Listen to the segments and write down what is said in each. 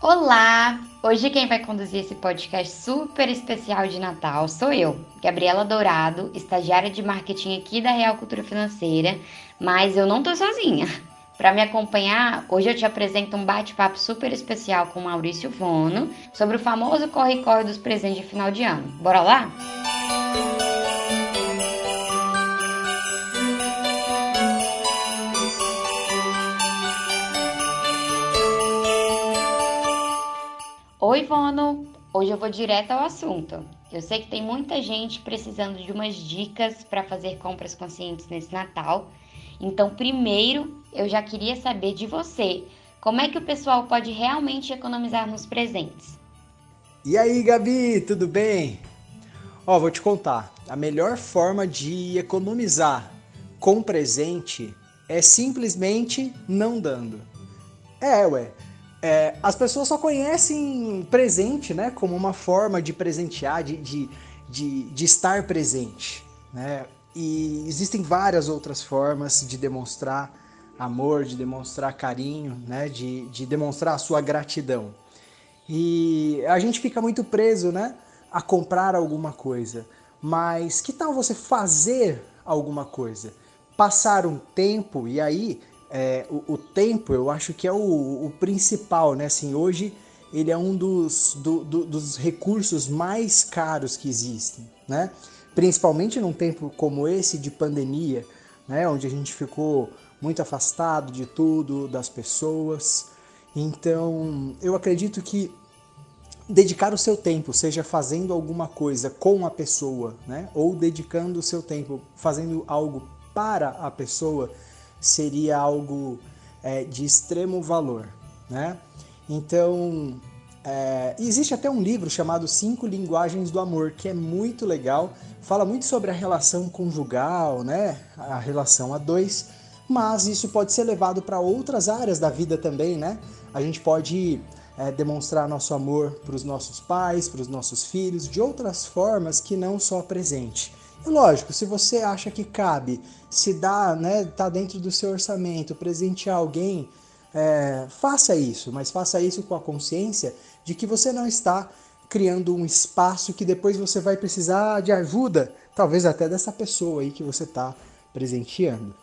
Olá! Hoje quem vai conduzir esse podcast super especial de Natal sou eu, Gabriela Dourado, estagiária de marketing aqui da Real Cultura Financeira, mas eu não tô sozinha. Para me acompanhar, hoje eu te apresento um bate-papo super especial com Maurício Vono sobre o famoso corre-corre dos presentes de final de ano. Bora lá? Oi, Vono! Hoje eu vou direto ao assunto. Eu sei que tem muita gente precisando de umas dicas para fazer compras conscientes nesse Natal. Então, primeiro, eu já queria saber de você, como é que o pessoal pode realmente economizar nos presentes? E aí, Gabi, tudo bem? Ó, vou te contar. A melhor forma de economizar com presente é simplesmente não dando. É, ué. É, as pessoas só conhecem presente, né, como uma forma de presentear, de, de, de, de estar presente, né? E existem várias outras formas de demonstrar amor, de demonstrar carinho, né, de, de demonstrar a sua gratidão. E a gente fica muito preso, né, a comprar alguma coisa. Mas que tal você fazer alguma coisa? Passar um tempo e aí é, o, o, tempo eu acho que é o, o, principal, né? Assim, hoje ele é um dos, do, do, dos recursos mais caros que existem, né? Principalmente num tempo como esse de pandemia, né? Onde a gente ficou muito afastado de tudo, das pessoas. Então, eu acredito que dedicar o seu tempo, seja fazendo alguma coisa com a pessoa, né? Ou dedicando o seu tempo fazendo algo para a pessoa, seria algo é, de extremo valor, né? Então, é, existe até um livro chamado Cinco Linguagens do Amor, que é muito legal, fala muito sobre a relação conjugal, né? A relação a dois, mas isso pode ser levado para outras áreas da vida também, né? A gente pode é, demonstrar nosso amor para os nossos pais, para os nossos filhos, de outras formas que não só presente. Lógico, se você acha que cabe, se dá, né, tá dentro do seu orçamento, presentear alguém, é, faça isso, mas faça isso com a consciência de que você não está criando um espaço que depois você vai precisar de ajuda, talvez até dessa pessoa aí que você está presenteando.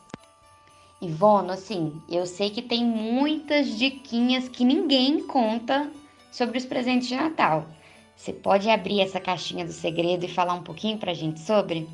Ivone, assim, eu sei que tem muitas diquinhas que ninguém conta sobre os presentes de Natal. Você pode abrir essa caixinha do segredo e falar um pouquinho pra gente sobre?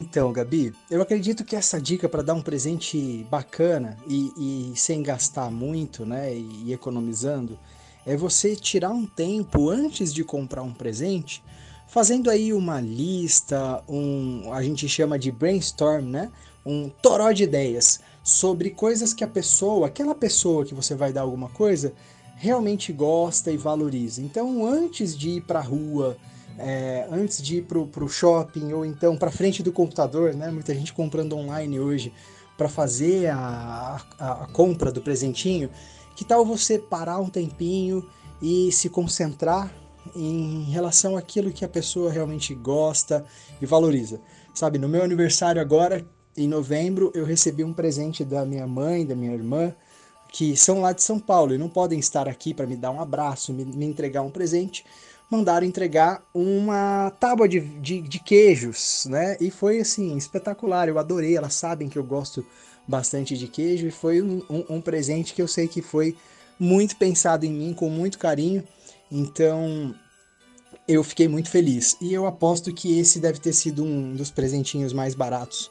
Então, Gabi, eu acredito que essa dica para dar um presente bacana e, e, sem gastar muito, né, e economizando, é você tirar um tempo antes de comprar um presente, fazendo aí uma lista, um, a gente chama de brainstorm, né, um toró de ideias sobre coisas que a pessoa, aquela pessoa que você vai dar alguma coisa, realmente gosta e valoriza. Então, antes de ir para a rua, é, antes de ir para o shopping ou então para frente do computador, né? Muita gente comprando online hoje para fazer a, a, a, compra do presentinho. Que tal você parar um tempinho e se concentrar em relação àquilo que a pessoa realmente gosta e valoriza? Sabe, no meu aniversário agora, em novembro, eu recebi um presente da minha mãe, da minha irmã, que são lá de São Paulo e não podem estar aqui para me dar um abraço, me, me, entregar um presente, mandaram entregar uma tábua de, de, de, queijos, né? E foi assim, espetacular, eu adorei, elas sabem que eu gosto bastante de queijo e foi um, um, um presente que eu sei que foi muito pensado em mim, com muito carinho, então eu fiquei muito feliz. E eu aposto que esse deve ter sido um dos presentinhos mais baratos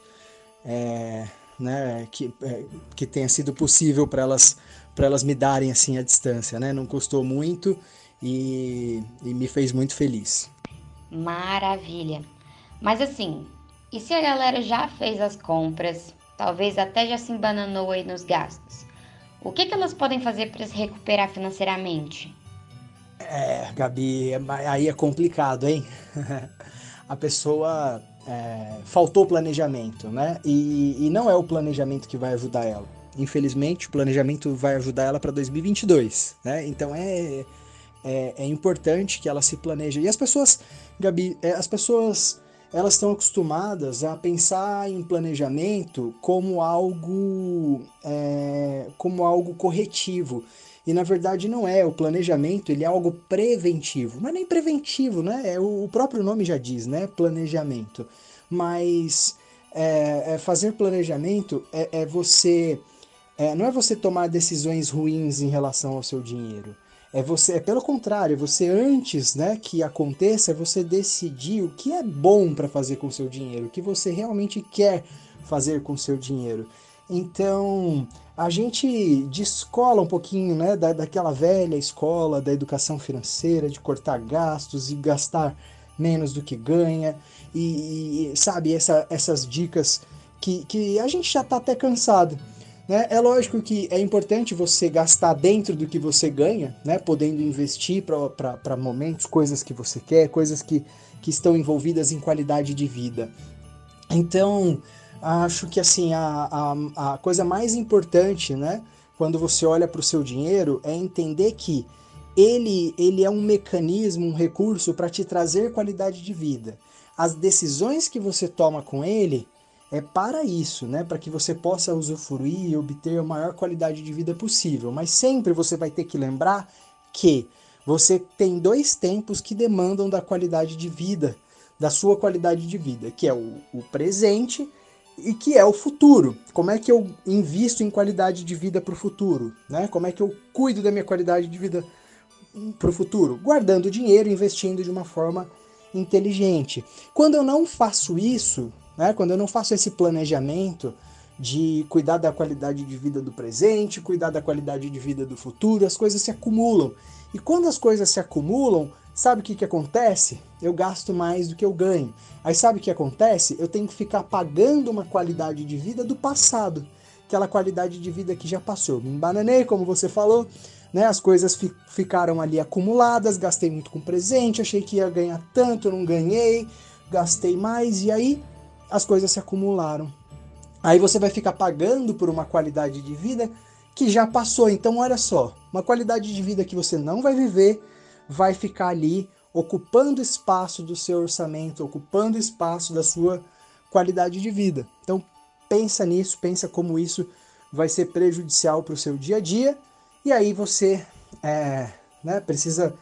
é, né, que, é, que tenha sido possível para elas para elas me darem assim a distância, né? Não custou muito e, e me fez muito feliz. Maravilha. Mas assim, e se a galera já fez as compras, talvez até já se embananou aí nos gastos? O que, que elas podem fazer para se recuperar financeiramente? É, Gabi, aí é complicado, hein? a pessoa é, faltou planejamento, né? E, e não é o planejamento que vai ajudar ela. Infelizmente, o planejamento vai ajudar ela para 2022, né? Então é, é, é, importante que ela se planeje. E as pessoas, Gabi, é, as pessoas elas estão acostumadas a pensar em planejamento como algo, é, como algo corretivo. E na verdade não é. O planejamento ele é algo preventivo. Não é nem preventivo, né? É, o próprio nome já diz, né? Planejamento. Mas é, é fazer planejamento é, é você. É, não é você tomar decisões ruins em relação ao seu dinheiro. É você, é pelo contrário, você antes, né, que aconteça, você decidir o que é bom para fazer com seu dinheiro, o que você realmente quer fazer com seu dinheiro. Então, a gente descola um pouquinho né, da, daquela velha escola da educação financeira, de cortar gastos e gastar menos do que ganha, e, e sabe, essa, essas dicas que, que a gente já está até cansado. Né? É lógico que é importante você gastar dentro do que você ganha, né? podendo investir para momentos, coisas que você quer, coisas que, que estão envolvidas em qualidade de vida. Então, acho que assim a, a, a coisa mais importante, né, quando você olha para o seu dinheiro, é entender que ele, ele é um mecanismo, um recurso para te trazer qualidade de vida. As decisões que você toma com ele é para isso, né? Para que você possa usufruir e obter a maior qualidade de vida possível. Mas sempre você vai ter que lembrar que você tem dois tempos que demandam da qualidade de vida, da sua qualidade de vida, que é o, o presente e que é o futuro. Como é que eu invisto em qualidade de vida para o futuro? Né? Como é que eu cuido da minha qualidade de vida para o futuro? Guardando dinheiro, investindo de uma forma inteligente. Quando eu não faço isso, né? quando eu não faço esse planejamento de cuidar da qualidade de vida do presente, cuidar da qualidade de vida do futuro, as coisas se acumulam. E quando as coisas se acumulam, Sabe o que, que acontece? Eu gasto mais do que eu ganho. Aí sabe o que acontece? Eu tenho que ficar pagando uma qualidade de vida do passado. Aquela qualidade de vida que já passou. Me embananei, como você falou, né? As coisas fi ficaram ali acumuladas, gastei muito com presente, achei que ia ganhar tanto, não ganhei, gastei mais, e aí as coisas se acumularam. Aí você vai ficar pagando por uma qualidade de vida que já passou. Então, olha só, uma qualidade de vida que você não vai viver vai ficar ali ocupando espaço do seu orçamento, ocupando espaço da sua qualidade de vida. Então pensa nisso, pensa como isso vai ser prejudicial para o seu dia a dia e aí você é, né, precisa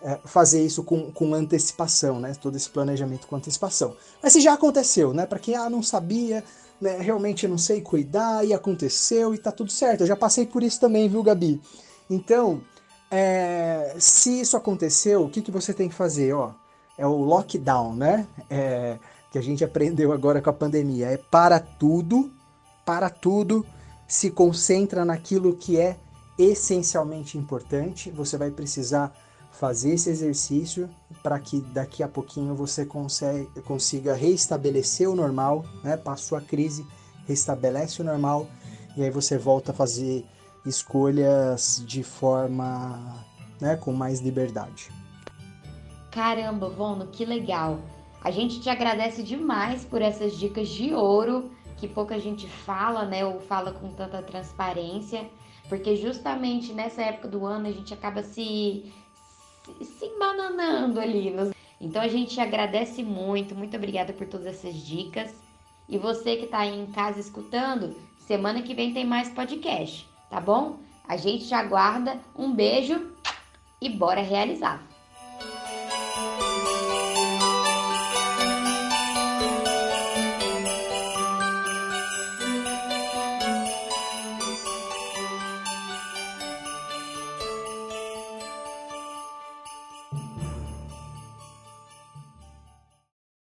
é, fazer isso com, com antecipação, né, todo esse planejamento com antecipação. Mas se já aconteceu, né, para quem ah, não sabia, né, realmente não sei cuidar e aconteceu e tá tudo certo. Eu já passei por isso também, viu, Gabi? Então, é, se isso aconteceu, o que, que você tem que fazer? Ó, é o lockdown, né? É, que a gente aprendeu agora com a pandemia. É para tudo, para tudo, se concentra naquilo que é essencialmente importante. Você vai precisar fazer esse exercício para que daqui a pouquinho você consegue, consiga reestabelecer o normal, né? Passou a crise, restabelece o normal e aí você volta a fazer escolhas de forma né, com mais liberdade. Caramba, Vono, que legal! A gente te agradece demais por essas dicas de ouro que pouca gente fala, né? Ou fala com tanta transparência, porque justamente nessa época do ano a gente acaba se, se, embananando ali. Então a gente agradece muito, muito obrigada por todas essas dicas. E você que está aí em casa escutando, semana que vem tem mais podcast tá bom? A gente já aguarda. Um beijo e bora realizar!